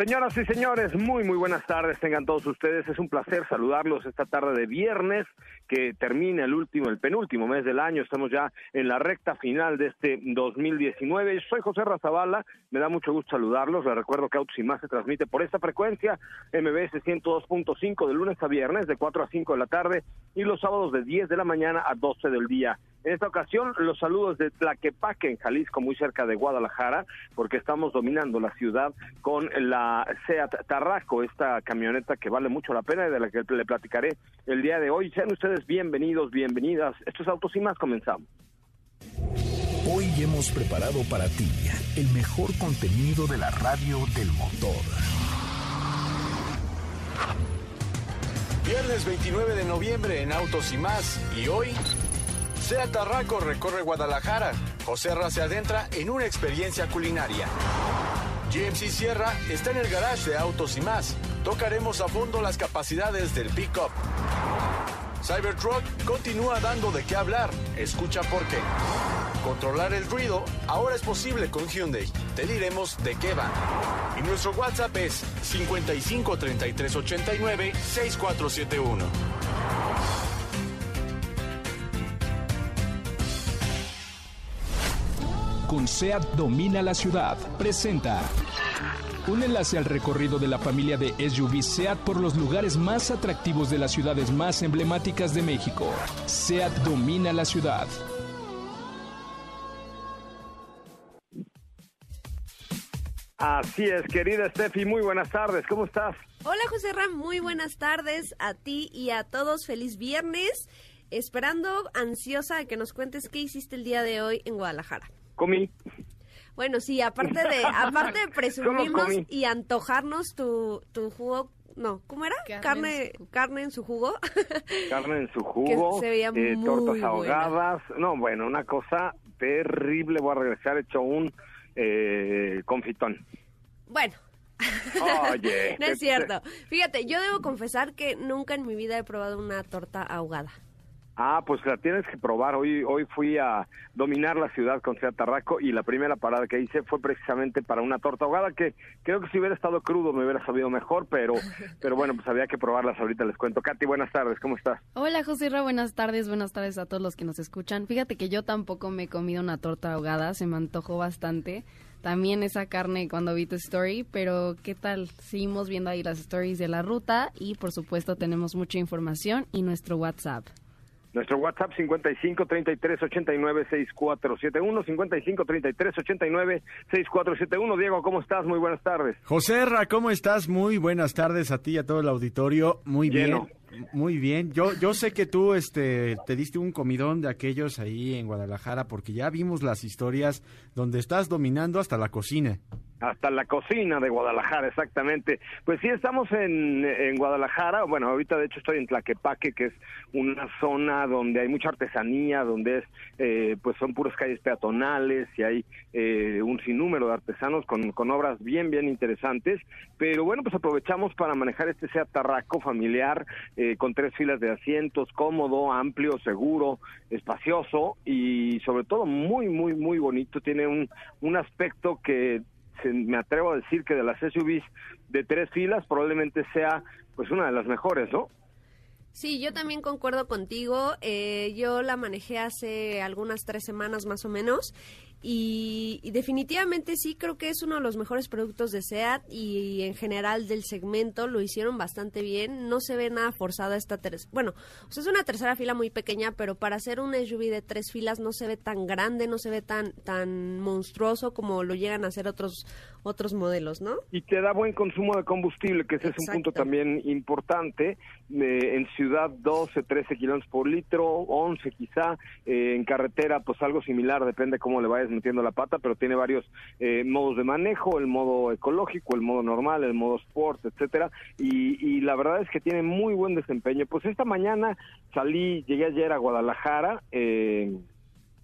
Señoras y señores, muy muy buenas tardes, tengan todos ustedes. Es un placer saludarlos esta tarde de viernes que termina el último, el penúltimo mes del año. Estamos ya en la recta final de este 2019. Soy José Razabala, me da mucho gusto saludarlos. Les recuerdo que Autos y Más se transmite por esta frecuencia, MBS 102.5 de lunes a viernes de 4 a 5 de la tarde y los sábados de 10 de la mañana a 12 del día. En esta ocasión, los saludos de Tlaquepaque, en Jalisco, muy cerca de Guadalajara, porque estamos dominando la ciudad con la Seat Tarraco, esta camioneta que vale mucho la pena y de la que le platicaré el día de hoy. Sean ustedes bienvenidos, bienvenidas. Estos autos y más comenzamos. Hoy hemos preparado para ti el mejor contenido de la radio del motor. Viernes 29 de noviembre en Autos y más. Y hoy Seat Tarraco recorre Guadalajara. José Ra se adentra en una experiencia culinaria. GMC Sierra está en el garage de Autos y más. Tocaremos a fondo las capacidades del pickup. Cybertruck continúa dando de qué hablar. Escucha por qué. Controlar el ruido ahora es posible con Hyundai. Te diremos de qué va. Y nuestro WhatsApp es 55 33 89 6471. con SEAT Domina la Ciudad. Presenta un enlace al recorrido de la familia de SUV SEAT por los lugares más atractivos de las ciudades más emblemáticas de México. SEAT Domina la Ciudad. Así es, querida Steffi, muy buenas tardes, ¿cómo estás? Hola José Ram, muy buenas tardes a ti y a todos, feliz viernes, esperando ansiosa de que nos cuentes qué hiciste el día de hoy en Guadalajara comí. Bueno, sí, aparte de, aparte de presumirnos y antojarnos tu, tu jugo, no, ¿cómo era? Carne, carne en su jugo. Carne en su jugo. se veía eh, tortas ahogadas. No, bueno, una cosa terrible. Voy a regresar hecho un eh, confitón. Bueno, Oye. no es cierto. Fíjate, yo debo confesar que nunca en mi vida he probado una torta ahogada. Ah, pues la tienes que probar. Hoy hoy fui a dominar la ciudad con Seat Tarraco y la primera parada que hice fue precisamente para una torta ahogada que creo que si hubiera estado crudo me hubiera sabido mejor, pero pero bueno, pues había que probarlas ahorita les cuento. Katy, buenas tardes, ¿cómo estás? Hola, José Ra, buenas tardes, buenas tardes a todos los que nos escuchan. Fíjate que yo tampoco me he comido una torta ahogada, se me antojó bastante. También esa carne cuando vi tu story, pero ¿qué tal? Seguimos viendo ahí las stories de la ruta y por supuesto tenemos mucha información y nuestro WhatsApp. Nuestro WhatsApp 55 33 89 6471 55 33 89 6471 Diego, ¿cómo estás? Muy buenas tardes. José Ra, ¿cómo estás? Muy buenas tardes a ti y a todo el auditorio. Muy bien. Muy bien. Yo yo sé que tú este te diste un comidón de aquellos ahí en Guadalajara porque ya vimos las historias donde estás dominando hasta la cocina hasta la cocina de Guadalajara, exactamente. Pues sí, estamos en, en, Guadalajara, bueno, ahorita de hecho estoy en Tlaquepaque, que es una zona donde hay mucha artesanía, donde es, eh, pues son puras calles peatonales y hay eh, un sinnúmero de artesanos con, con obras bien, bien interesantes, pero bueno, pues aprovechamos para manejar este Seat Tarraco familiar, eh, con tres filas de asientos, cómodo, amplio, seguro, espacioso y sobre todo muy, muy, muy bonito, tiene un, un aspecto que me atrevo a decir que de las SUVs de tres filas probablemente sea pues una de las mejores, ¿no? Sí, yo también concuerdo contigo. Eh, yo la manejé hace algunas tres semanas más o menos y, definitivamente sí creo que es uno de los mejores productos de SEAT y en general del segmento lo hicieron bastante bien. No se ve nada forzada esta tercera. Bueno, o sea, es una tercera fila muy pequeña, pero para hacer un SUV de tres filas no se ve tan grande, no se ve tan, tan monstruoso como lo llegan a hacer otros, otros modelos, ¿no? Y te da buen consumo de combustible, que ese es un punto también importante. Eh, en ciudad 12, 13 kilómetros por litro, 11 quizá. Eh, en carretera, pues algo similar, depende cómo le vayas metiendo la pata, pero tiene varios eh, modos de manejo, el modo ecológico, el modo normal, el modo sport, etcétera, y, la verdad es que tiene muy buen desempeño. Pues esta mañana salí, llegué ayer a Guadalajara, eh,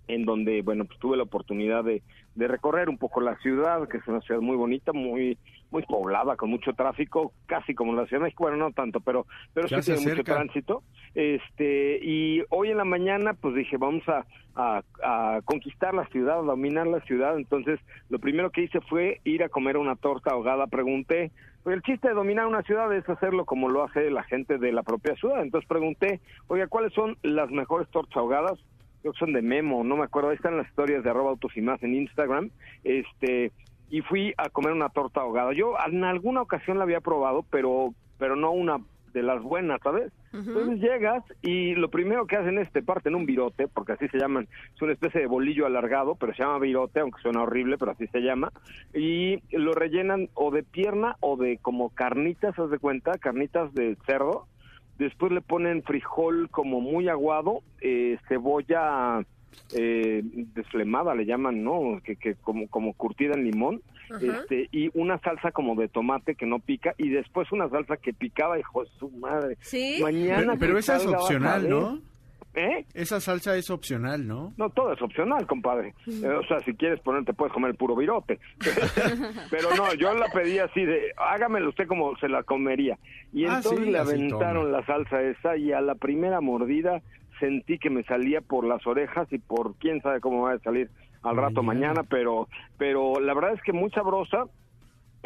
en donde, bueno, pues tuve la oportunidad de, de recorrer un poco la ciudad, que es una ciudad muy bonita, muy muy poblada, con mucho tráfico, casi como la Ciudad de México, bueno, no tanto, pero pero sí tiene mucho tránsito. Este, y hoy en la mañana, pues dije, vamos a, a, conquistar la ciudad, a dominar la ciudad. Entonces, lo primero que hice fue ir a comer una torta ahogada. Pregunté, pues el chiste de dominar una ciudad es hacerlo como lo hace la gente de la propia ciudad. Entonces pregunté, oiga, ¿cuáles son las mejores tortas ahogadas? Creo que son de Memo, no me acuerdo, ahí están las historias de arroba autos y más en Instagram. Este, y fui a comer una torta ahogada. Yo en alguna ocasión la había probado, pero pero no una de las buenas, ¿sabes? Entonces llegas y lo primero que hacen es te parten un virote, porque así se llaman, es una especie de bolillo alargado, pero se llama virote, aunque suena horrible, pero así se llama, y lo rellenan o de pierna o de como carnitas, haz de cuenta, carnitas de cerdo, después le ponen frijol como muy aguado, eh, cebolla eh, desflemada le llaman, ¿no? Que, que como, como curtida en limón, este, y una salsa como de tomate que no pica, y después una salsa que picaba, hijo de su madre. Sí. Mañana. Pero, esa es opcional, ¿no? ¿Eh? Esa salsa es opcional, ¿no? No, todo es opcional, compadre. Eh, o sea, si quieres ponerte, puedes comer el puro virote. Pero no, yo la pedí así de, hágamelo usted como se la comería. Y ah, entonces le aventaron la salsa esa y a la primera mordida sentí que me salía por las orejas y por quién sabe cómo va a salir al rato mañana, pero pero la verdad es que muy sabrosa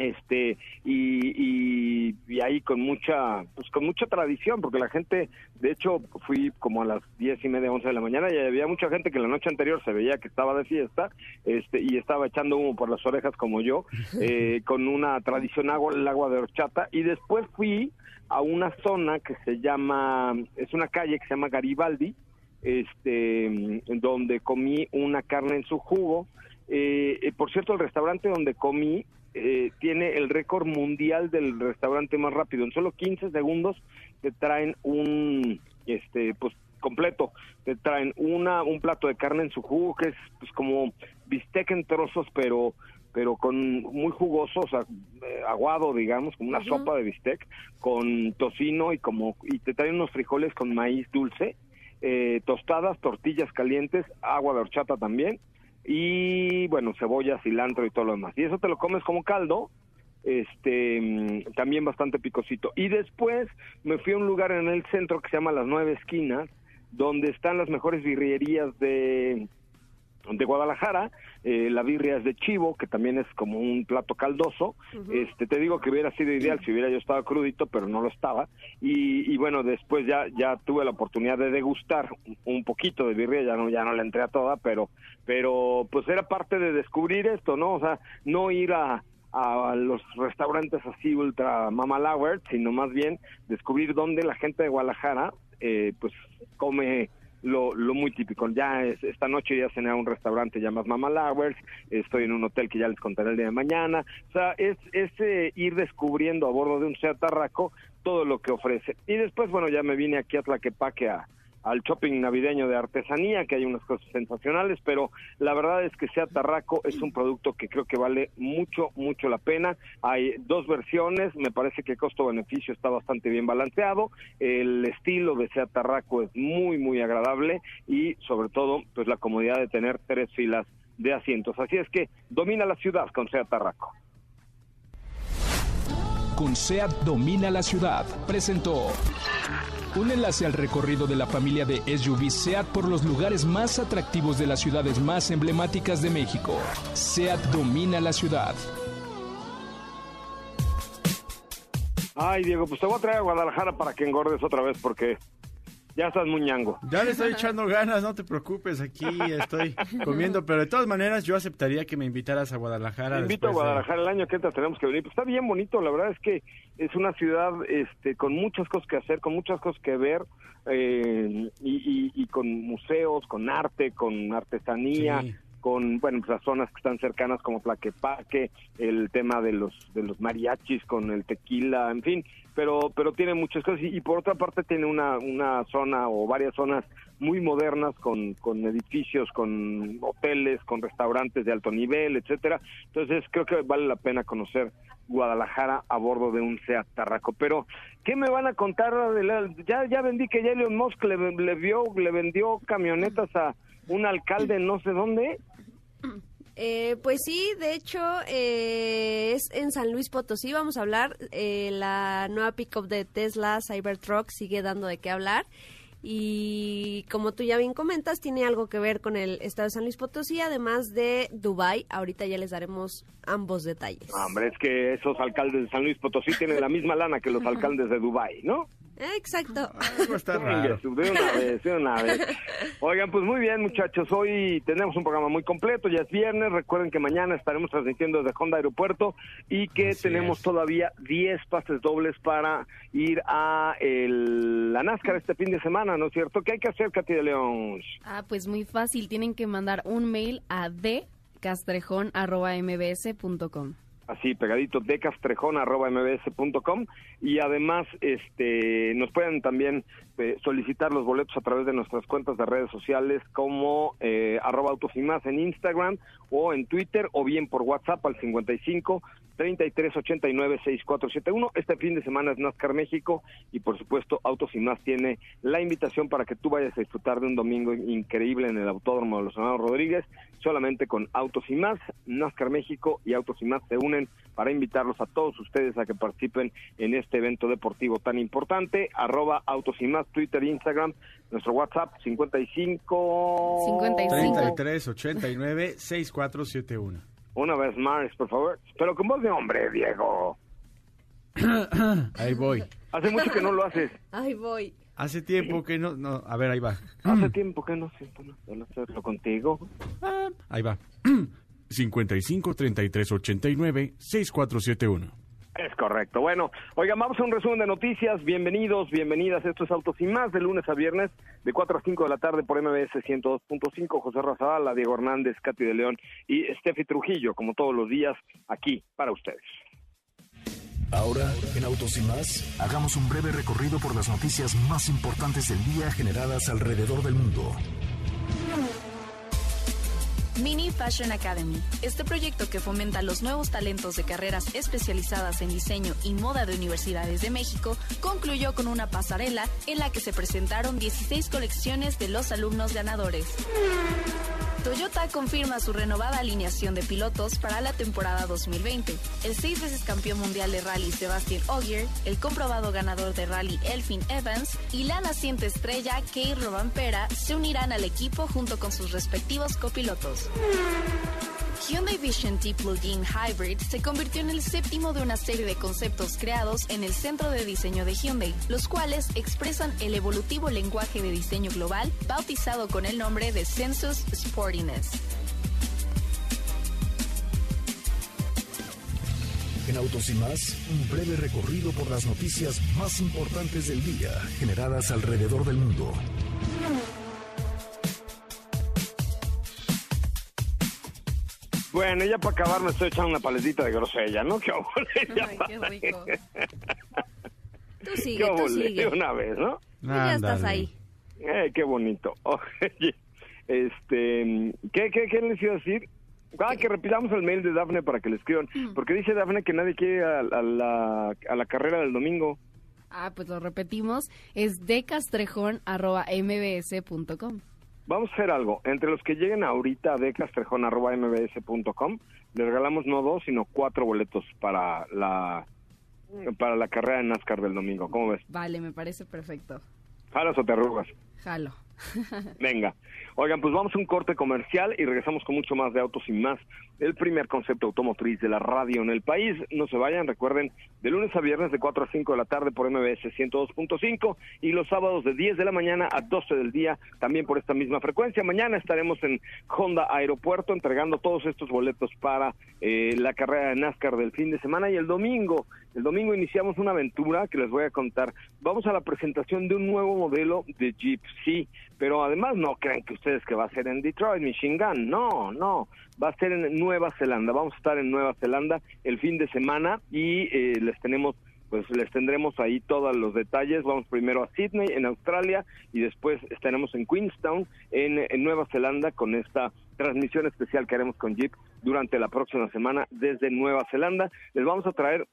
este y, y, ahí con mucha pues con mucha tradición porque la gente de hecho fui como a las diez y media once de la mañana y había mucha gente que la noche anterior se veía que estaba de fiesta este y estaba echando humo por las orejas como yo eh, con una tradición agua el agua de horchata y después fui a una zona que se llama, es una calle que se llama Garibaldi, este, donde comí una carne en su jugo. Eh, eh, por cierto, el restaurante donde comí eh, tiene el récord mundial del restaurante más rápido. En solo 15 segundos te traen un, este, pues completo. Te traen una, un plato de carne en su jugo que es pues como bistec en trozos, pero pero con muy jugoso, o sea, eh, aguado, digamos, como una sopa de bistec, con tocino y como y te traen unos frijoles con maíz dulce, eh, tostadas, tortillas calientes, agua de horchata también y bueno, cebolla, cilantro y todo lo demás. Y eso te lo comes como caldo, este mm, también bastante picosito. Y después me fui a un lugar en el centro que se llama Las Nueve Esquinas, donde están las mejores birrerías de de Guadalajara, eh, la birria es de chivo, que también es como un plato caldoso. Este, te digo que hubiera sido ideal si hubiera yo estado crudito, pero no lo estaba. Y, bueno, después ya ya tuve la oportunidad de degustar un poquito de birria, ya no ya no la entré a toda, pero pero pues era parte de descubrir esto, ¿no? O sea, no ir a a los restaurantes así ultra mamalauer, sino más bien descubrir dónde la gente de Guadalajara eh, pues come lo, lo muy típico. Ya es, esta noche ya cené a un restaurante llamado Mama Lovers, estoy en un hotel que ya les contaré el día de mañana. O sea, es, es eh, ir descubriendo a bordo de un Seat Tarraco todo lo que ofrece. Y después, bueno, ya me vine aquí a Tlaquepaque a, al shopping navideño de artesanía, que hay unas cosas sensacionales, pero la verdad es que sea Tarraco es un producto que creo que vale mucho, mucho la pena. Hay dos versiones, me parece que costo-beneficio está bastante bien balanceado, el estilo de Seat Tarraco es muy, muy agradable y sobre todo, pues la comodidad de tener tres filas de asientos. Así es que domina la ciudad con Seat Tarraco. Con SEAT domina la ciudad. Presentó un enlace al recorrido de la familia de SUV SEAT por los lugares más atractivos de las ciudades más emblemáticas de México. SEAT domina la ciudad. Ay, Diego, pues te voy a traer a Guadalajara para que engordes otra vez porque Ya estás muy ñango. Ya le estoy echando ganas, no te preocupes, aquí estoy comiendo, pero de todas maneras yo aceptaría que me invitaras a Guadalajara. Te invito a de- Guadalajara el año que entra tenemos que venir. Pues está bien bonito, la verdad es que es una ciudad este, con muchas cosas que hacer, con muchas cosas que ver eh, y, y- y con museos, con arte, con artesanía. Sí. con bueno pues las zonas que están cercanas como Plaquepaque, el tema de los de los mariachis con el tequila, en fin, pero pero tiene muchas cosas y, por otra parte tiene una una zona o varias zonas muy modernas con con edificios, con hoteles, con restaurantes de alto nivel, etcétera. Entonces creo que vale la pena conocer Guadalajara a bordo de un Seat Tarraco. Pero ¿qué me van a contar? de la- ya ya vendí que ya Elon Musk le vio le vendió camionetas a un alcalde no sé dónde. Eh, pues sí, de hecho eh, es en San Luis Potosí, vamos a hablar, eh, la nueva pickup de Tesla Cybertruck sigue dando de qué hablar y como tú ya bien comentas, tiene algo que ver con el estado de San Luis Potosí, además de Dubai. Ahorita ya les daremos ambos detalles. Hombre, es que esos alcaldes de San Luis Potosí tienen la misma lana que los alcaldes de Dubái, ¿no? Exacto. Algo está raro. De una vez, de una vez. Oigan, pues muy bien, muchachos. Hoy tenemos un programa muy completo. Ya es viernes. Recuerden que mañana estaremos transmitiendo desde Honda Aeropuerto y que Así tenemos es. todavía 10 pases dobles para ir a el- la NASCAR este fin de semana, ¿no es cierto? ¿Qué hay que hacer, Katy de León? Ah, pues muy fácil. Tienen que mandar un mail a dcastrejón.mbs.com. así pegadito de castrejón@mbs.com y además este nos pueden también eh, solicitar los boletos a través de nuestras cuentas de redes sociales como eh, arroba autos y más en Instagram o en Twitter o bien por WhatsApp al 55 33 89 6471 este fin de semana es NASCAR México y por supuesto Autos y más tiene la invitación para que tú vayas a disfrutar de un domingo increíble en el Autódromo de los Hermanos Rodríguez solamente con Autos y más NASCAR México y Autos y más se unen para invitarlos a todos ustedes a que participen en este evento deportivo tan importante. Arroba Autos y más, Twitter, Instagram, nuestro WhatsApp 55... 55. 33 89 6471. Una vez más, por favor. Pero con voz de hombre, Diego. Ahí voy. Hace mucho que no lo haces. Ahí voy. Hace tiempo que no, no, a ver, ahí va. Hace tiempo que no siento no hacerlo contigo. Ahí va. 55 33 89 6471. Es correcto. Bueno, oigan, vamos a un resumen de noticias. Bienvenidos, bienvenidas. Esto es Autos y Más, de lunes a viernes, de 4 a 5 de la tarde por MBS 102.5. José Razabala, Diego Hernández, Katy de León y Steffi Trujillo, como todos los días, aquí para ustedes. Ahora, en Autos y más, hagamos un breve recorrido por las noticias más importantes del día generadas alrededor del mundo. Mini Fashion Academy. Este proyecto que fomenta los nuevos talentos de carreras especializadas en diseño y moda de universidades de México concluyó con una pasarela en la que se presentaron 16 colecciones de los alumnos ganadores. Toyota confirma su renovada alineación de pilotos para la temporada 2020. El seis veces campeón mundial de rally Sebastian Ogier, el comprobado ganador de rally Elfin Evans y la naciente estrella Kate Robampera se unirán al equipo junto con sus respectivos copilotos. Hyundai Vision T Plug-in Hybrid se convirtió en el séptimo de una serie de conceptos creados en el centro de diseño de Hyundai, los cuales expresan el evolutivo lenguaje de diseño global bautizado con el nombre de Sensus Sportiness. En Autos y más, un breve recorrido por las noticias más importantes del día generadas alrededor del mundo. Bueno, ya para acabar me estoy echando una paletita de grosella, ¿no? ¿Qué Ay, qué rico. Tú ¿Qué sigue, tú sigue. De una vez, ¿no? Tú ya estás ahí. Eh, qué bonito. Oye, este, ¿qué, qué, qué les iba a decir? Ah, que repitamos el mail de Dafne para que le escriban. Porque dice Dafne que nadie quiere ir a, a la, a la carrera del domingo. Ah, pues lo repetimos. Es decastrejón.mbs.com. Vamos a hacer algo. Entre los que lleguen ahorita a decastrejón.mbs.com, le regalamos no dos, sino cuatro boletos para la para la carrera de NASCAR del domingo. ¿Cómo ves? Vale, me parece perfecto. ¿Jalas o te arrugas? Jalo. Venga. Oigan, pues vamos a un corte comercial y regresamos con mucho más de Autos y Más, el primer concepto automotriz de la radio en el país. No se vayan, recuerden, de lunes a viernes de 4 a 5 de la tarde por MBS 102.5 y los sábados de 10 de la mañana a 12 del día también por esta misma frecuencia. Mañana estaremos en Honda Aeropuerto entregando todos estos boletos para eh, la carrera de NASCAR del fin de semana y el domingo, el domingo iniciamos una aventura que les voy a contar. Vamos a la presentación de un nuevo modelo de Jeep, sí, pero además no crean que ustedes que va a ser en Detroit, Michigan, no, no, va a ser en Nueva Zelanda, vamos a estar en Nueva Zelanda el fin de semana y eh, les tenemos pues les tendremos ahí todos los detalles. Vamos primero a Sydney, en Australia, y después estaremos en Queenstown, en, en, Nueva Zelanda, con esta transmisión especial que haremos con Jeep durante la próxima semana desde Nueva Zelanda. Les vamos a traer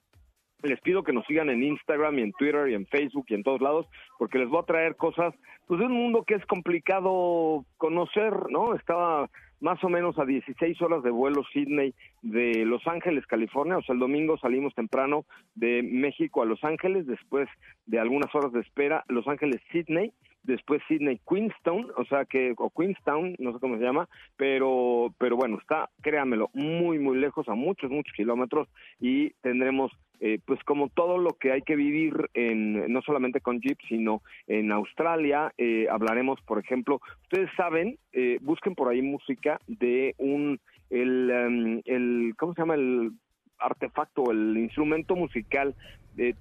les pido que nos sigan en Instagram y en Twitter y en Facebook y en todos lados, porque les voy a traer cosas, pues de un mundo que es complicado conocer, ¿no? Estaba más o menos a 16 horas de vuelo Sydney de Los Ángeles, California, o sea, el domingo salimos temprano de México a Los Ángeles, después de algunas horas de espera, Los Ángeles, Sydney, después Sydney Queenstown, o sea que, o Queenstown, no sé cómo se llama, pero, pero bueno, está, créanmelo, muy, muy lejos, a muchos, muchos kilómetros, y tendremos eh, pues como todo lo que hay que vivir en no solamente con Jeep sino en Australia eh, hablaremos por ejemplo ustedes saben eh, busquen por ahí música de un el, em, el cómo se llama el artefacto el instrumento musical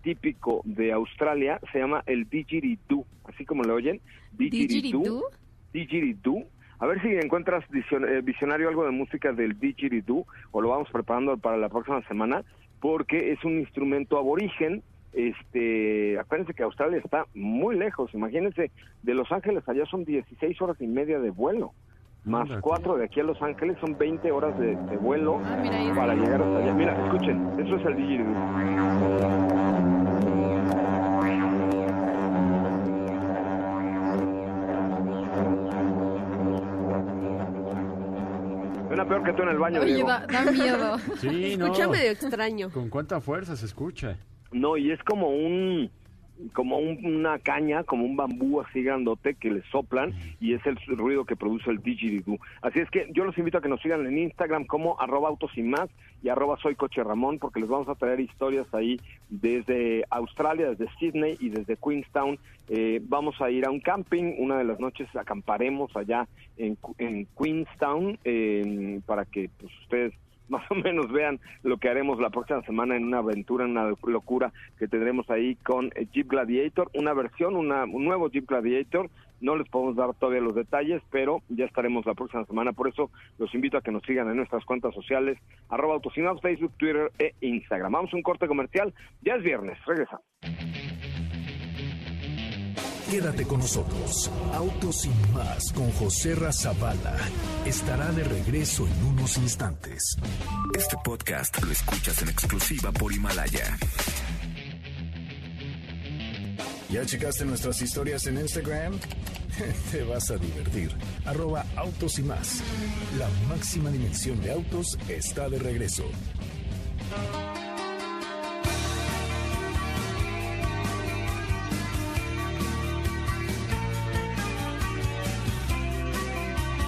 típico de Australia se llama el didgeridoo. Así como lo oyen didgeridoo. Didgeridoo a ver si encuentras visionario algo de música del didgeridoo o lo vamos preparando para la próxima semana porque es un instrumento aborigen. Este, acuérdense que Australia está muy lejos, imagínense, de Los Ángeles allá son 16 horas y media de vuelo, más cuatro de aquí a Los Ángeles son 20 horas de, vuelo ah, para llegar hasta allá. Mira, escuchen, eso es el didgeridoo. Peor que tú en el baño, Oye, da, da, miedo. Sí, no. Escucha medio extraño. ¿Con cuánta fuerza se escucha? No, y es como un como una caña, como un bambú así grandote que le soplan y es el ruido que produce el didgeridoo. Así es que yo los invito a que nos sigan en Instagram como arroba autos y más y arroba soy coche Ramón porque les vamos a traer historias ahí desde Australia, desde Sydney y desde Queenstown. Eh, vamos a ir a un camping, una de las noches acamparemos allá en, en Queenstown eh, para que pues, ustedes más o menos vean lo que haremos la próxima semana en una aventura, en una locura que tendremos ahí con Jeep Gladiator, una versión, una, un nuevo Jeep Gladiator. No les podemos dar todavía los detalles, pero ya estaremos la próxima semana. Por eso los invito a que nos sigan en nuestras cuentas sociales, arroba autosinados, Facebook, Twitter e Instagram. Vamos a un corte comercial. Ya es viernes. Regresa. Quédate con nosotros. Autos sin más con José Razabala estará de regreso en unos instantes. Este podcast lo escuchas en exclusiva por Himalaya. ¿Ya checaste nuestras historias en Instagram? Te vas a divertir. Arroba autos y más. La máxima dimensión de autos está de regreso.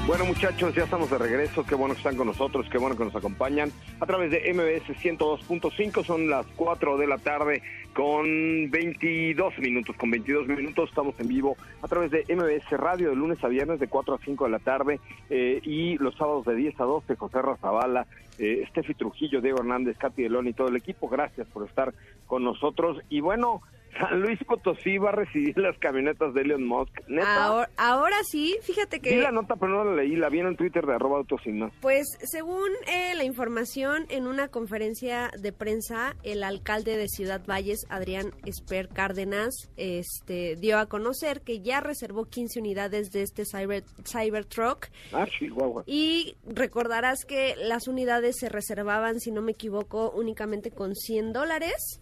Bueno muchachos, ya estamos de regreso, qué bueno que están con nosotros, qué bueno que nos acompañan a través de MBS 102.5, son las 4 de la tarde con 22 minutos, con 22 minutos. Estamos en vivo a través de MBS Radio de lunes a viernes de 4 a 5 de la tarde eh, y los sábados de 10 a 12, José Razabala, eh, Steffi Trujillo, Diego Hernández, Katy Delón y todo el equipo, gracias por estar con nosotros. Y bueno... San Luis Potosí va a recibir las camionetas de Elon Musk. Ahora, sí, fíjate que... Vi la nota, pero no la leí, la vi en Twitter de arroba autos Pues según eh, la información en una conferencia de prensa, el alcalde de Ciudad Valles, Adrián Esper Cárdenas, este, dio a conocer que ya reservó 15 unidades de este Cyber, Cybertruck. Ah, Chihuahua. Y recordarás que las unidades se reservaban, si no me equivoco, únicamente con 100 dólares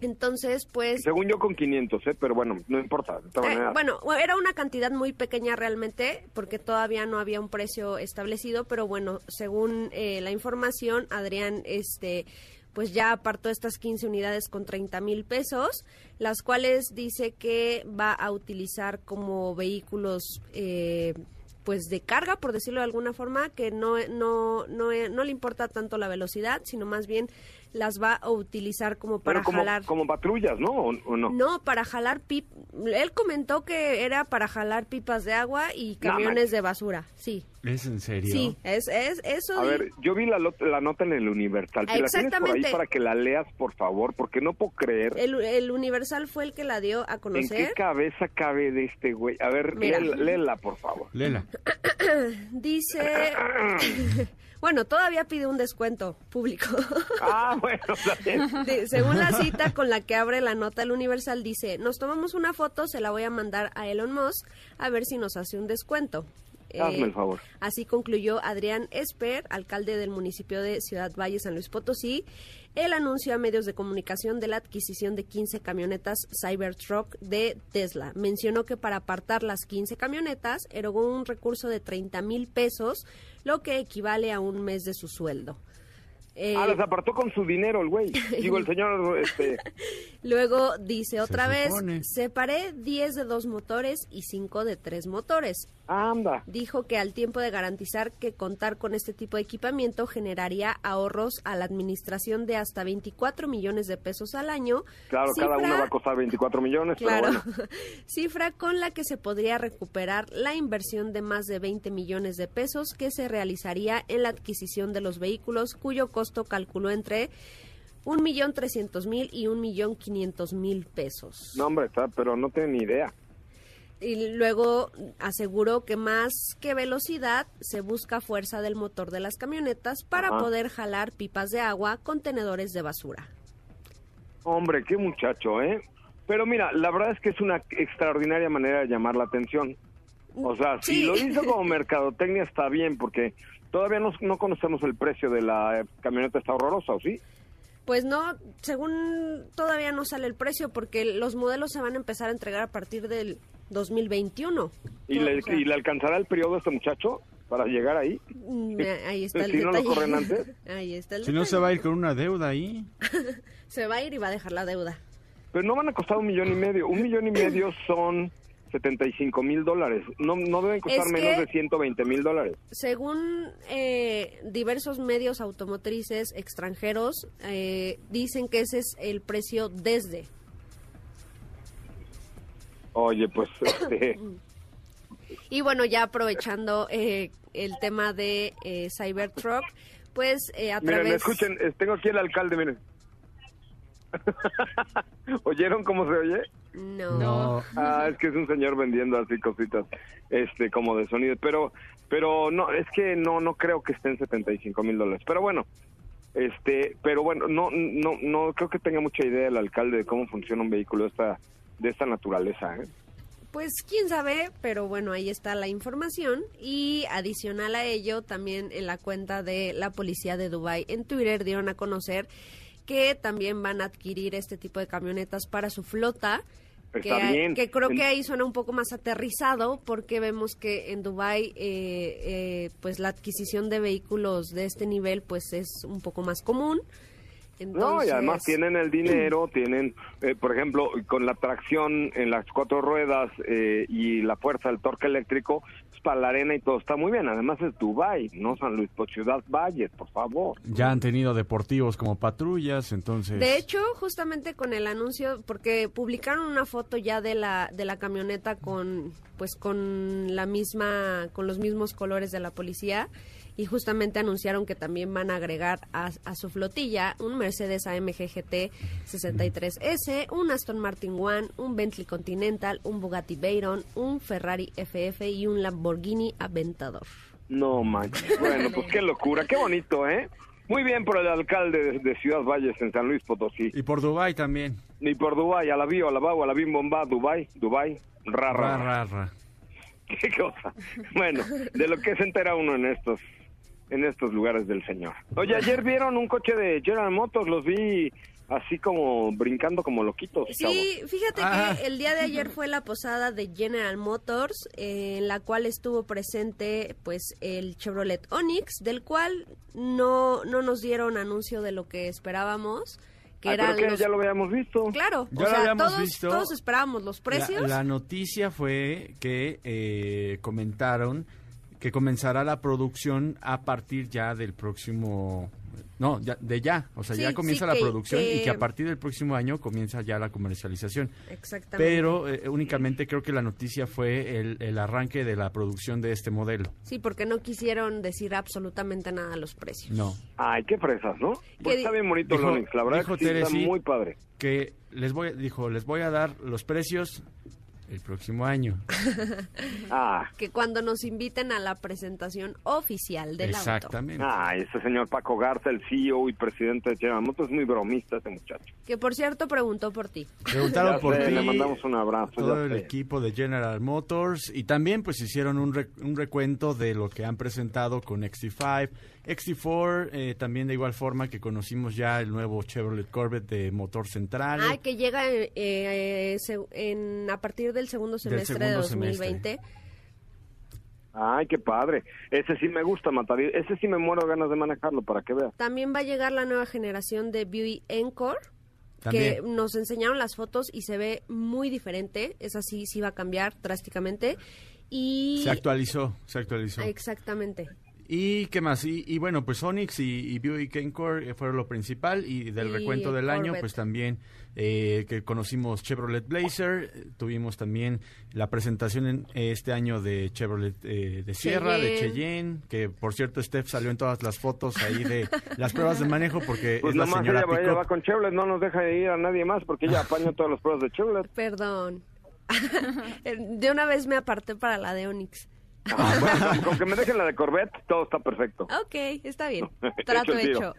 entonces, pues... Según yo con 500, ¿eh? pero bueno, no importa. Eh, bueno, era una cantidad muy pequeña realmente, porque todavía no había un precio establecido, pero bueno, según eh, la información, Adrián, este pues ya apartó estas 15 unidades con 30 mil pesos, las cuales dice que va a utilizar como vehículos eh, pues de carga, por decirlo de alguna forma, que no, no, no, no le importa tanto la velocidad, sino más bien las va a utilizar como para como, jalar. Como patrullas, ¿no? ¿O, no? No, para jalar pip. Él comentó que era para jalar pipas de agua y camiones de basura. Sí. ¿Es en serio? Sí, es, es eso. A ver, yo vi la, la nota en el Universal. ¿Te la tienes por ahí para que la leas, por favor? Porque no puedo creer. El, el Universal fue el que la dio a conocer. ¿En qué cabeza cabe de este güey? A ver, léela, léela, por favor. Léela. Dice... Bueno, todavía pide un descuento público. Ah, bueno, según la cita con la que abre la nota el Universal, dice, nos tomamos una foto, se la voy a mandar a Elon Musk a ver si nos hace un descuento. Hazme el favor. Así concluyó Adrián Esper, alcalde del municipio de Ciudad Valle, San Luis Potosí, el anuncio a medios de comunicación de la adquisición de 15 camionetas Cybertruck de Tesla. Mencionó que para apartar las 15 camionetas erogó un recurso de 30 mil pesos, lo que equivale a un mes de su sueldo. Eh, ah, las apartó con su dinero el güey. Digo, el señor... Este... Luego dice otra vez, separé 10 de dos motores y 5 de tres motores. Anda. Dijo que al tiempo de garantizar que contar con este tipo de equipamiento generaría ahorros a la administración de hasta 24 millones de pesos al año. Claro, cada uno va a costar 24 millones, claro, pero bueno. cifra con la que se podría recuperar la inversión de más de 20 millones de pesos que se realizaría en la adquisición de los vehículos cuyo costo calculó entre un millón trescientos mil y un millón quinientos mil pesos. No, hombre, está, pero no tengo ni idea y luego aseguró que más que velocidad se busca fuerza del motor de las camionetas para poder jalar pipas de agua, contenedores de basura. Hombre, qué muchacho, ¿eh? Pero mira, la verdad es que es una extraordinaria manera de llamar la atención. O sea, si lo hizo como mercadotecnia está bien, porque todavía no, no conocemos el precio de la camioneta, está horrorosa, ¿o sí? Pues no, según todavía no sale el precio porque los modelos se van a empezar a entregar a partir del 2021. ¿Y, le, ¿y le alcanzará el periodo a este muchacho para llegar ahí? Mm, ahí está el si no lo corren antes. Ahí está el Si no se va a ir con una deuda ahí. se va a ir y va a dejar la deuda. Pero no van a costar un millón y medio. Un millón y medio son 75 mil dólares. No, no deben costar menos de 120 mil dólares. Según eh, diversos medios automotrices extranjeros, eh, dicen que ese es el precio desde. Oye, pues este... Y bueno, ya aprovechando eh, el tema de eh, Cybertruck, pues eh, a miren, escuchen, tengo aquí el alcalde, miren. ¿Oyeron cómo se oye? No. Ah, es que es un señor vendiendo así cositas, este, como de sonido. Pero, pero no, es que no, no creo que estén 75 mil dólares. Pero bueno, este, pero bueno, no, no, no creo que tenga mucha idea el alcalde de cómo funciona un vehículo de esta de esta naturaleza. ¿eh? Pues quién sabe, pero bueno, ahí está la información. Y adicional a ello, también en la cuenta de la policía de Dubai en Twitter dieron a conocer que también van a adquirir este tipo de camionetas para su flota. Que, que, creo que ahí suena un poco más aterrizado porque vemos que en Dubai eh, eh, pues la adquisición de vehículos de este nivel pues es un poco más común no, y además tienen el dinero, tienen, eh, por ejemplo, con la tracción en las cuatro ruedas eh, y la fuerza del torque eléctrico, pues para la arena y todo está muy bien. Además es Dubai, no San Luis, por Ciudad Valle, por favor. Ya han tenido deportivos como patrullas, entonces. De hecho, justamente con el anuncio, porque publicaron una foto ya de la de la camioneta con, pues con la misma, con los mismos colores de la policía y justamente anunciaron que también van a agregar a, su flotilla un Mercedes AMG GT 63S, un Aston Martin One, un Bentley Continental, un Bugatti Veyron, un Ferrari FF y un Lamborghini Aventador. No manches, bueno, pues qué locura, qué bonito, ¿eh? Muy bien por el alcalde de, Ciudad Valles en San Luis Potosí. Y por Dubai también. Y por Dubai, a la bio, a la a la bim bomba, Dubai, Dubai, rara. Ra, Qué cosa. Bueno, de lo que se entera uno en estos en estos lugares del Señor. Oye, ayer vieron un coche de General Motors, los vi así como brincando como loquitos. Sí, fíjate que el día de ayer fue la posada de General Motors, eh, en la cual estuvo presente pues el Chevrolet Onix, del cual no, no nos dieron anuncio de lo que esperábamos. Que ah, que ya lo habíamos visto. Claro, o sea, todos, todos esperábamos los precios. La, noticia fue que eh, comentaron que comenzará la producción a partir ya del próximo no, ya, de ya, o sea, ya comienza la producción y que a partir del próximo año comienza ya la comercialización. Exactamente. Pero eh, únicamente creo que la noticia fue el, el, arranque de la producción de este modelo. Sí, porque no quisieron decir absolutamente nada a los precios. No. Ay, qué fresas, ¿no? Pues está bien bonito dijo, la verdad que está muy padre. Que les voy, dijo, les voy a dar los precios el próximo año. ah. Que cuando nos inviten a la presentación oficial del Exactamente. Ah, ese señor Paco Garza, el CEO y presidente de General Motors, es muy bromista ese muchacho. Que por cierto preguntó por ti. Preguntaron por ti. Le mandamos un abrazo. Todo el equipo de General Motors y también pues hicieron un, un recuento de lo que han presentado con XT5 XT4, eh, también de igual forma que conocimos ya el nuevo Chevrolet Corvette de motor central. Ah, que llega eh, eh, en, a partir del segundo semestre de 2020. Ay, qué padre. Ese sí me gusta, matar. Ese sí me muero ganas de manejarlo, para que veas. También va a llegar la nueva generación de Buick Encore. Que nos enseñaron las fotos y se ve muy diferente. Esa sí, sí va a cambiar drásticamente. Y... Se actualizó, se actualizó. Exactamente. ¿Y qué más? Y, bueno, pues Onyx y, y Buick Encore fueron lo principal y del recuento del año, pues también eh, que conocimos Chevrolet Blazer, tuvimos también la presentación en este año de Chevrolet eh, de Sierra, de Cheyenne, que por cierto Steph salió en todas las fotos ahí de las pruebas de manejo porque pues es la señora ella, ella va con Chevrolet, no nos deja ir a nadie más porque ella apaña todas las pruebas de Chevrolet. Perdón. de una vez me aparté para la de Onyx. Ah, con, que me dejen la de Corvette, todo está perfecto. Ok, está bien. Trato hecho.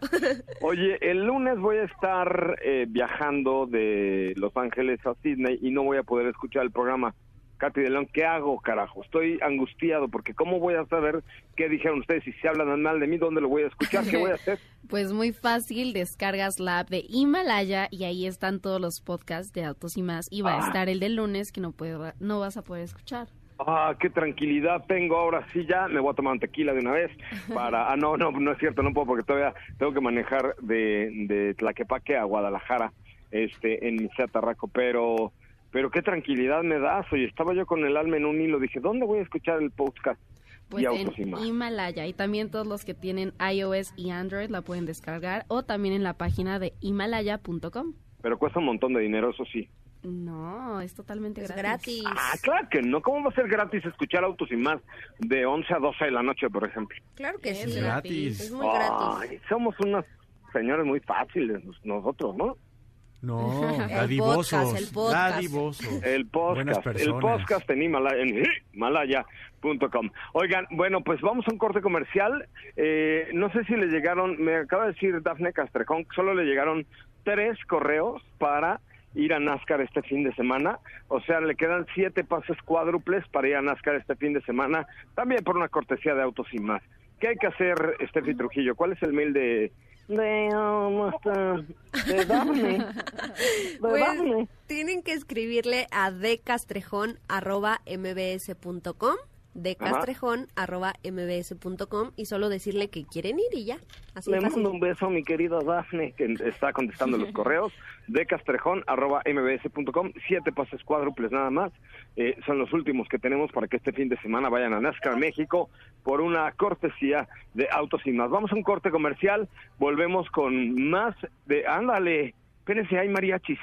Oye, el lunes voy a estar eh, viajando de Los Ángeles a Sydney y no voy a poder escuchar el programa. Katy de León, ¿qué hago, carajo? Estoy angustiado porque ¿cómo voy a saber qué dijeron ustedes? Si se hablan mal de mí, ¿dónde lo voy a escuchar? ¿Qué voy a hacer? Pues muy fácil, descargas la app de Himalaya y ahí están todos los podcasts de Autos y más. Y va a ah. estar el del lunes que no, puedo, no vas a poder escuchar. Ah, qué tranquilidad tengo ahora sí ya, me voy a tomar un tequila de una vez para, ah, no, no, no es cierto, no puedo porque todavía tengo que manejar de, de Tlaquepaque a Guadalajara, este, en mi Tarraco, pero, pero qué tranquilidad me das, oye, estaba yo con el alma en un hilo, dije, ¿dónde voy a escuchar el podcast? Pues en Himalaya y también todos los que tienen iOS y Android la pueden descargar o también en la página de himalaya.com. Pero cuesta un montón de dinero, eso sí. No, es totalmente gratis. Ah, claro que no. ¿Cómo va a ser gratis escuchar autos y más de 11 a 12 de la noche, por ejemplo? Claro que es gratis. Es muy gratis. somos unos señores muy fáciles nosotros, ¿no? No, dadivosos. El podcast, el podcast. El podcast en, Himalaya.com. Oigan, bueno, pues vamos a un corte comercial. Eh, no sé si le llegaron, me acaba de decir Dafne Castrejón, solo le llegaron tres correos para ir a NASCAR este fin de semana. O sea, le quedan siete pases cuádruples para ir a NASCAR este fin de semana, también por una cortesía de autos y más. ¿Qué hay que hacer, Steffi Trujillo? ¿Cuál es el mail de de, um, de Daphne. Pues, tienen que escribirle a decastrejón.mbs.com de castrejón.mbs.com y solo decirle que quieren ir y ya. Así Le mando un beso a mi querido Dafne, que está contestando los correos, de castrejón.mbs.com. Siete pases cuádruples nada más. Eh, son los últimos que tenemos para que este fin de semana vayan a NASCAR México por una cortesía de autos y más. Vamos a un corte comercial, volvemos con más de... Ándale, espérense, hay mariachis.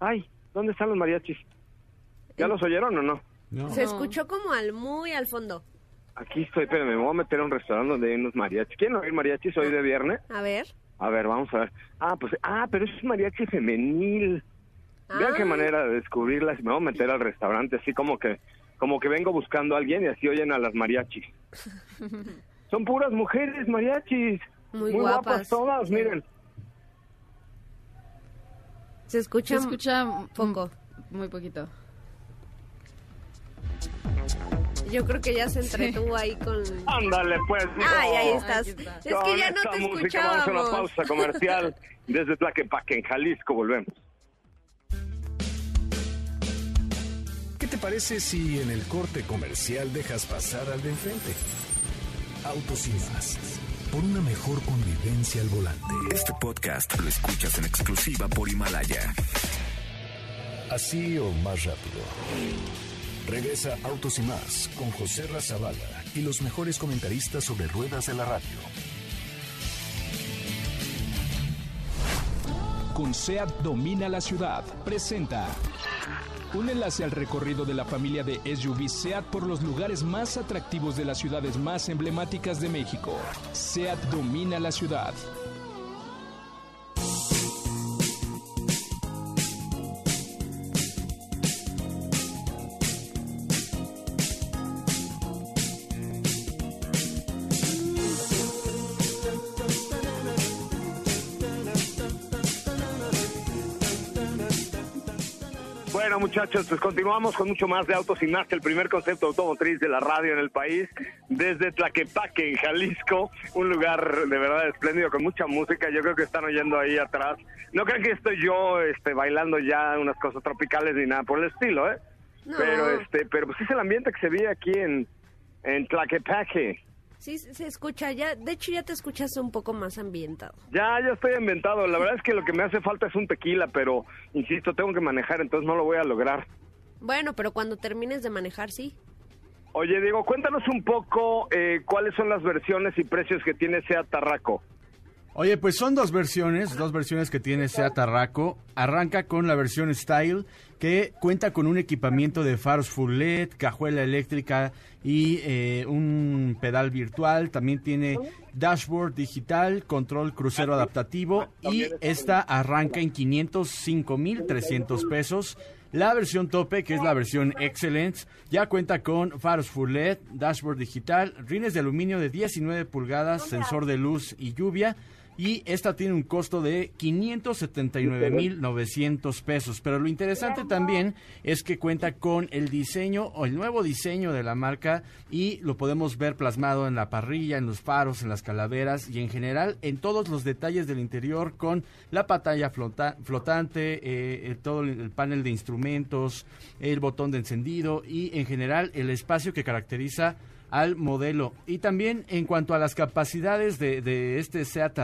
Ay, ¿dónde están los mariachis? ¿Ya los oyeron o no? Se escuchó como al muy al fondo. Aquí estoy, pero me voy a meter a un restaurante donde hay unos mariachis. ¿Quieren oír mariachis hoy de viernes? A ver. A ver, vamos a ver. Ah, pues, ah, pero es mariachi femenil. Vean qué ah. manera de descubrirlas. Me voy a meter al restaurante así como que, como que vengo buscando a alguien y así oyen a las mariachis. Son puras mujeres mariachis. Muy, guapas. todas, miren. Se escucha, Se escucha poco, muy poquito. Yo creo que ya se entretuvo ahí con... Ándale, pues. Ay, ahí no. estás. Aquí está. Es Con que ya no esta te música Vamos a una pausa comercial desde Tlaquepaque, en Jalisco. Volvemos. ¿Qué te parece si en el corte comercial dejas pasar al de enfrente? Autos y más. Por una mejor convivencia al volante. Este podcast lo escuchas en exclusiva por Himalaya. Así o más rápido. Regresa Autos y más con José Razabala y los mejores comentaristas sobre ruedas de la radio. Con SEAT Domina la Ciudad. Presenta. Un enlace al recorrido de la familia de SUV SEAT por los lugares más atractivos de las ciudades más emblemáticas de México. SEAT Domina la Ciudad. Muchachos, pues continuamos con mucho más de Autos y Más, el primer concepto automotriz de la radio en el país, desde Tlaquepaque, en Jalisco, un lugar de verdad espléndido, con mucha música, yo creo que están oyendo ahí atrás. No crean que estoy yo este, bailando ya unas cosas tropicales ni nada por el estilo, ¿eh? No. Pero, este, pero pues es el ambiente que se vive aquí en, en Tlaquepaque. Sí, se escucha ya. De hecho, ya te escuchas un poco más ambientado. Ya, ya estoy inventado. La verdad es que lo que me hace falta es un tequila, pero insisto, tengo que manejar, entonces no lo voy a lograr. Bueno, pero cuando termines de manejar, sí. Oye, Diego, cuéntanos un poco eh, cuáles son las versiones y precios que tiene Seat Tarraco. Oye, pues son dos versiones, dos versiones que tiene Seat Tarraco. Arranca con la versión Style, que cuenta con un equipamiento de faros full LED, cajuela eléctrica y eh, un pedal virtual. También tiene dashboard digital, control crucero adaptativo y esta arranca en 505.300 pesos. La versión tope, que es la versión Excellence, ya cuenta con faros full LED, dashboard digital, rines de aluminio de 19 pulgadas, sensor de luz y lluvia. Y esta tiene un costo de 579.900 pesos. Pero lo interesante también es que cuenta con el diseño o el nuevo diseño de la marca y lo podemos ver plasmado en la parrilla, en los faros, en las calaveras y en general en todos los detalles del interior con la pantalla flota- flotante, eh, eh, todo el, el panel de instrumentos, el botón de encendido y en general el espacio que caracteriza al modelo. Y también en cuanto a las capacidades de, de este Seat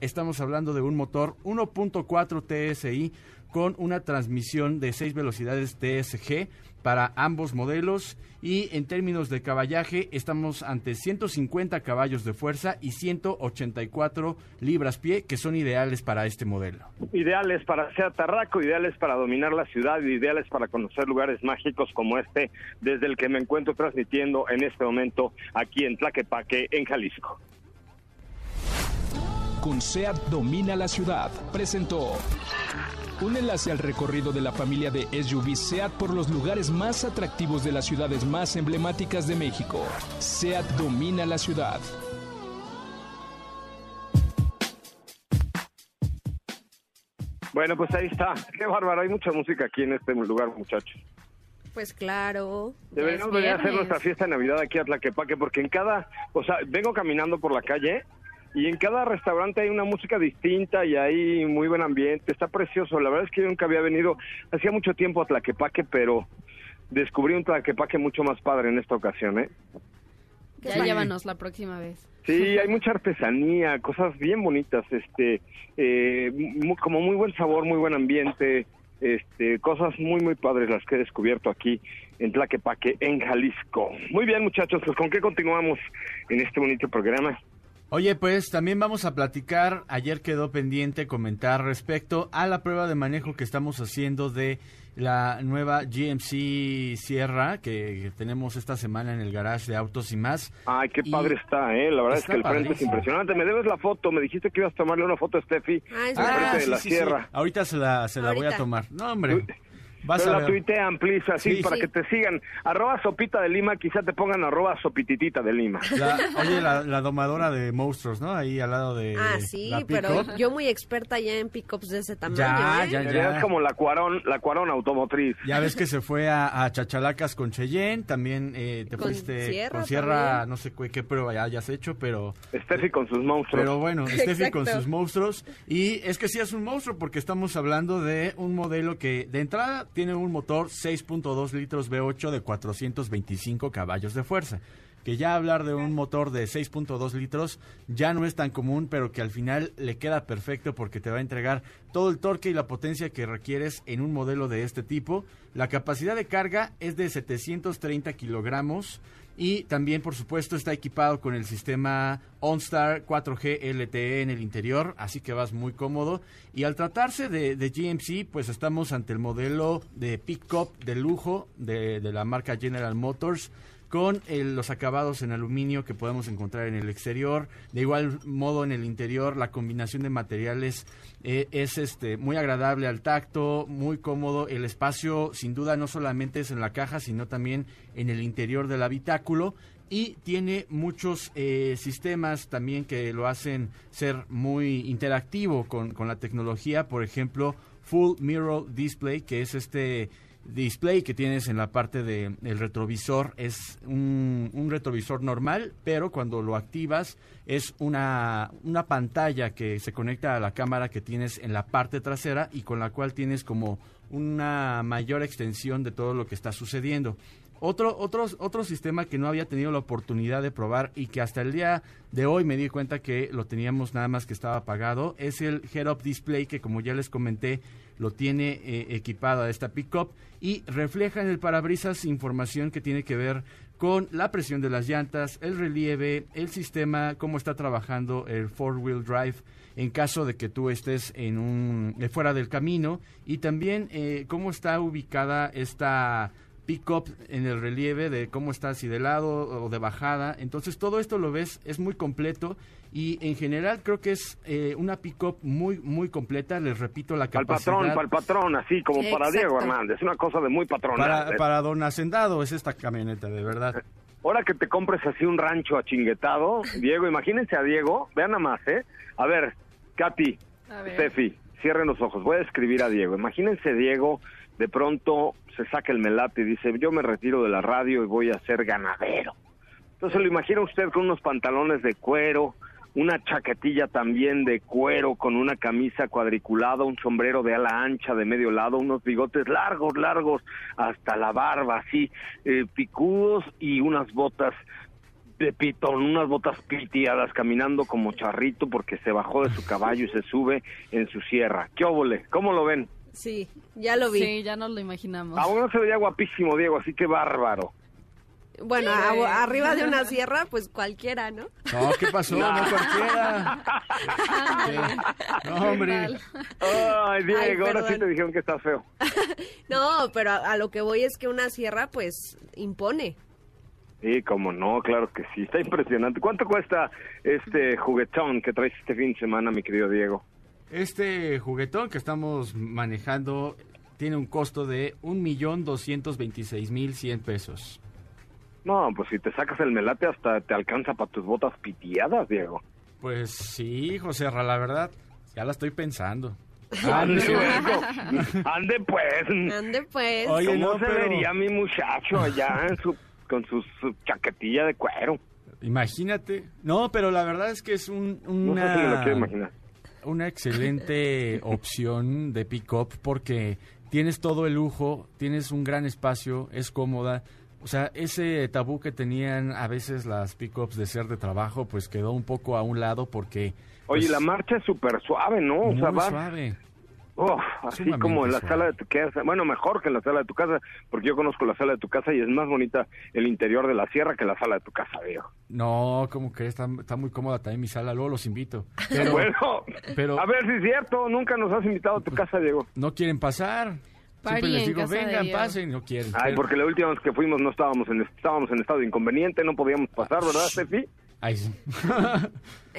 Estamos hablando de un motor 1.4 TSI con una transmisión de 6 velocidades TSG para ambos modelos y en términos de caballaje estamos ante 150 caballos de fuerza y 184 libras pie que son ideales para este modelo. Ideales para Seat Tarraco, ideales para dominar la ciudad, ideales para conocer lugares mágicos como este, desde el que me encuentro transmitiendo en este momento aquí en Tlaquepaque, en Jalisco. Con SEAT Domina la Ciudad. Presentó. Un enlace al recorrido de la familia de SUV SEAT por los lugares más atractivos de las ciudades más emblemáticas de México. SEAT Domina la Ciudad. Bueno, pues ahí está. Qué bárbaro, hay mucha música aquí en este lugar, muchachos. Pues claro. Deberíamos venir a hacer nuestra fiesta de Navidad aquí a Tlaquepaque, porque en cada, o sea, vengo caminando por la calle y en cada restaurante hay una música distinta y hay muy buen ambiente, está precioso. La verdad es que yo nunca había venido, hacía mucho tiempo a Tlaquepaque, pero descubrí un Tlaquepaque mucho más padre en esta ocasión, ¿eh? Ya Sí. llévanos la próxima vez. Sí, hay mucha artesanía, cosas bien bonitas, este, eh, mu- como muy buen sabor, muy buen ambiente, este, cosas muy muy padres las que he descubierto aquí en Tlaquepaque, en Jalisco. Muy bien, muchachos, pues con qué continuamos en este bonito programa. Oye, pues también vamos a platicar, ayer quedó pendiente comentar respecto a la prueba de manejo que estamos haciendo de la nueva GMC Sierra que, tenemos esta semana en el garage de Autos y más. Ay, qué Y padre está, ¿eh? La verdad es que el frente es impresionante. Me debes la foto, me dijiste que ibas a tomarle una foto a Steffi Ah, es frente de sí, la sí, sí. sierra. Ahorita se la, se la voy a tomar. No, hombre. Vas Pero la tuitean, please, así, para que te sigan. Arroba Sopita de Lima, quizá te pongan arroba Sopititita de Lima. oye, la, domadora de monstruos, ¿no? Ahí al lado de Ah, sí, pero yo muy experta ya en pickups de ese tamaño, Ya, ¿eh? ya, ya. Es como la Cuarón, la Cuarón automotriz. Ya ves que se fue a, Chachalacas con Cheyenne, también eh, te fuiste con Sierra, no sé qué, prueba ya hayas hecho, pero... Steffi con sus monstruos. Pero bueno, Steffi con sus monstruos. Y es que sí es un monstruo porque estamos hablando de un modelo que de entrada tiene un motor 6.2 litros V8 de 425 caballos de fuerza. Que ya hablar de un motor de 6.2 litros ya no es tan común, pero que al final le queda perfecto porque te va a entregar todo el torque y la potencia que requieres en un modelo de este tipo. La capacidad de carga es de 730 kilogramos y también, por supuesto, está equipado con el sistema OnStar 4G LTE en el interior, así que vas muy cómodo. Y al tratarse de, GMC, pues estamos ante el modelo de pickup de lujo de, la marca General Motors con los acabados en aluminio que podemos encontrar en el exterior. De igual modo en el interior la combinación de materiales eh, es este muy agradable al tacto, muy cómodo. El espacio sin duda no solamente es en la caja, sino también en el interior del habitáculo y tiene muchos eh, sistemas también que lo hacen ser muy interactivo con, con la tecnología. Por ejemplo, Full Mirror Display, que es este display que tienes en la parte del retrovisor es un, un, retrovisor normal, pero cuando lo activas es una, una pantalla que se conecta a la cámara que tienes en la parte trasera y con la cual tienes como una mayor extensión de todo lo que está sucediendo. Otro, otro, otro sistema que no había tenido la oportunidad de probar y que hasta el día de hoy me di cuenta que lo teníamos nada más que estaba apagado es el Head-Up Display que como ya les comenté lo tiene eh, equipado a esta pickup y refleja en el parabrisas información que tiene que ver con la presión de las llantas, el relieve, el sistema, cómo está trabajando el four-wheel drive en caso de que tú estés en un eh, fuera del camino y también eh, cómo está ubicada esta pick-up en el relieve de cómo está si de lado o de bajada. Entonces todo esto lo ves, es muy completo y en general creo que es eh, una pick-up muy muy completa, les repito la capacidad. Para el patrón, para el patrón, así como para Diego Hernández, una cosa de muy patrón. Para, para don Hacendado es esta camioneta, de verdad. Ahora que te compres así un rancho achinguetado, Diego, imagínense a Diego, vean nada más, ¿eh? A ver, Katy, Steffi, cierren los ojos, voy a escribir a Diego. Imagínense Diego de pronto se saca el melate y dice, yo me retiro de la radio y voy a ser ganadero. Entonces lo imagina usted con unos pantalones de cuero, una chaquetilla también de cuero con una camisa cuadriculada, un sombrero de ala ancha de medio lado, unos bigotes largos, largos, hasta la barba, así, eh, picudos y unas botas de pitón, unas botas pitiadas, caminando como charrito porque se bajó de su caballo y se sube en su sierra. ¿Qué óvole? ¿Cómo lo ven? Sí, ya lo vi. Sí, ya nos lo imaginamos. Aún no se veía guapísimo, Diego, así que bárbaro. Bueno, arriba de una sierra, pues cualquiera, ¿no? No, ¿qué pasó? No, cualquiera. no, hombre. Ay, Diego, ahora sí te dijeron que está feo. no, pero a, lo que voy es que una sierra, pues, impone. Sí, como no, claro que sí, está impresionante. ¿Cuánto cuesta este juguetón que traes este fin de semana, mi querido Diego? Este juguetón que estamos manejando tiene un costo de un millón doscientos veintiséis mil cien pesos. No, pues si te sacas el melate hasta te alcanza para tus botas pitiadas, Diego. Pues sí, José la verdad, ya la estoy pensando. Ande, ande pues. Ande pues. Oye, ¿Cómo se vería mi muchacho allá con su, chaquetilla de cuero? Imagínate. No, pero la verdad es que es un, una... No sé lo quiero imaginar una excelente opción de pick-up porque tienes todo el lujo, tienes un gran espacio, es cómoda. O sea, ese tabú que tenían a veces las pick-ups de ser de trabajo, pues quedó un poco a un lado porque... Oye, pues, la marcha es súper suave, ¿no? Muy suave así como en la sala de tu casa, bueno, mejor que en la sala de tu casa, porque yo conozco la sala de tu casa y es más bonita el interior de la sierra que la sala de tu casa, viejo. No, como que está, está muy cómoda también mi sala, luego los invito. Pero, bueno, pero, a ver si es cierto, nunca nos has invitado a tu casa, Diego. No quieren pasar. Siempre les digo, vengan, pasen, no quieren. Ay, porque la última vez que fuimos no estábamos en, estábamos en estado inconveniente, no podíamos pasar, ¿verdad, Steffi? Ay, sí.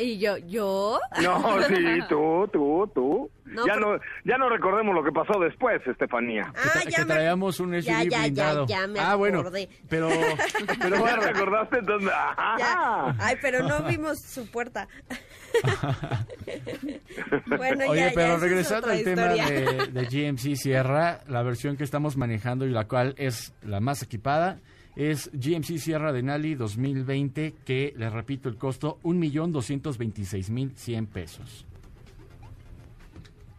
Y yo, ¿yo? No, sí, tú, tú, tú. No, ya, pero- no, ya no recordemos lo que pasó después, Estefanía. Ah, que, ya que me- traíamos un SUV Ya, ya, ya, blindado. ya me ah, bueno, acordé. pero, pero ¿Ya bueno, recordaste entonces? Ajá. Ya. Ay, pero no vimos su puerta. bueno, Oye, pero esa es regresando al tema de, de GMC Sierra, la versión que estamos manejando y la cual es la más equipada es GMC Sierra Denali 2020, que les repito el costo, 1.226.100 pesos.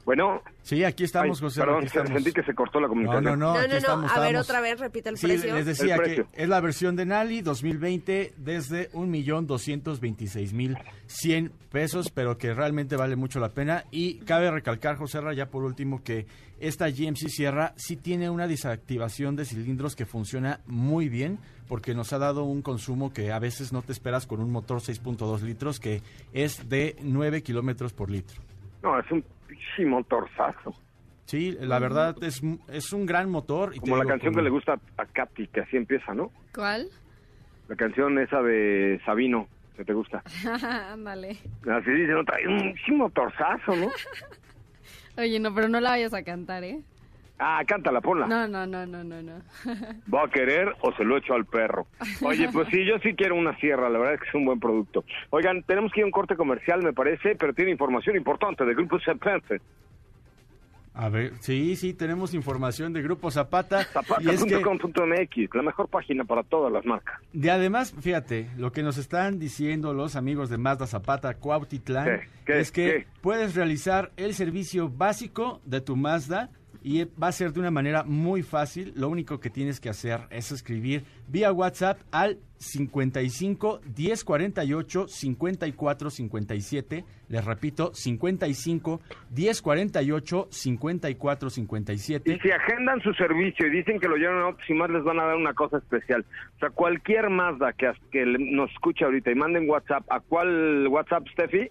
Bueno, Sí, aquí estamos, ay, José. perdón, aquí estamos. sentí que se cortó la No, comunicación. no, no, No, aquí no, no. estamos, A ver, estamos. otra vez, repite el Sí, precio. les decía que es la versión de Nali 2020 desde 1.226.100 pesos, pero que realmente vale mucho la pena. Y cabe recalcar, José Ra, ya por último, que esta GMC Sierra sí tiene una desactivación de cilindros que funciona muy bien, porque nos ha dado un consumo que a veces no te esperas con un motor 6.2 litros, que es de 9 kilómetros por litro. No, es un motorzazo. Sí, la verdad es, es un gran motor. y te Como la canción que le gusta a Katy, que así empieza, ¿no? ¿Cuál? La canción esa de Sabino, que te gusta. Ándale. Así dice, no trae un motorzazo, ¿no? Oye, no, pero no la vayas a cantar, ¿eh? Ah, cántala, ponla. No, no, no, no, no, no. ¿Va a querer o se lo echo al perro? Oye, pues sí, yo sí quiero una sierra, la verdad es que es un buen producto. Oigan, tenemos que ir a un corte comercial, me parece, pero tiene información importante del Grupo Cepence. A ver, sí, sí, tenemos información de Grupo Zapata. y Zapata.com.mx, la mejor página para todas las marcas. de además, fíjate, lo que nos están diciendo los amigos de Mazda Zapata Cuautitlán ¿Qué? ¿Qué? es que ¿Qué? puedes realizar el servicio básico de tu Mazda y va a ser de una manera muy fácil. Lo único que tienes que hacer es escribir vía WhatsApp al 55 10 48 54 57. Les repito, 55 10 48 54 57. Y si agendan su servicio y dicen que lo llevan a otros y más les van a dar una cosa especial. O sea, cualquier Mazda que, que nos escuche ahorita y manden WhatsApp, ¿a cuál WhatsApp, Steffi?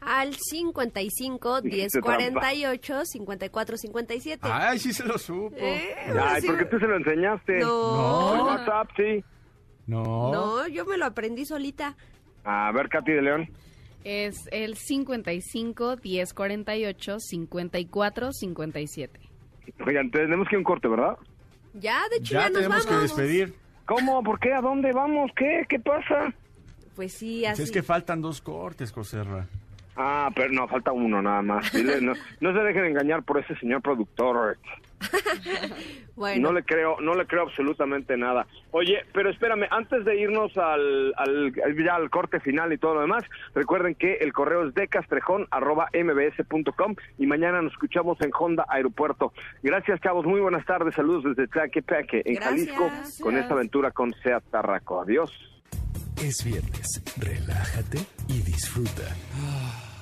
Al 55 10 Hiciste trampa. 48 54 57. Ay, sí se lo supo. Eh, Ay, sí. porque tú se lo enseñaste. No. El WhatsApp, sí. No. No, yo me lo aprendí solita. A ver, Katy de León. Es el 55 10 48 54 57. Oigan, tenemos que ir a un corte, ¿verdad? Ya, de hecho, ya, Ya nos tenemos que despedir. ¿Cómo? ¿Por qué? ¿A dónde vamos? ¿Qué? ¿Qué pasa? Pues sí, Si así. es que faltan dos cortes, Joserra. Ah, pero no, falta uno nada más. Dile, no, no se dejen engañar por ese señor productor. bueno, No le creo, no le creo absolutamente nada. Oye, pero espérame, antes de irnos al, al, ya al corte final y todo lo demás, recuerden que el correo es decastrejón.mbs.com y mañana nos escuchamos en Honda Aeropuerto. Gracias, chavos. Muy buenas tardes. Saludos desde Tlaquepaque, en Gracias. Jalisco, con esta aventura con Seat Tarraco. Adiós. Es viernes, relájate y disfruta.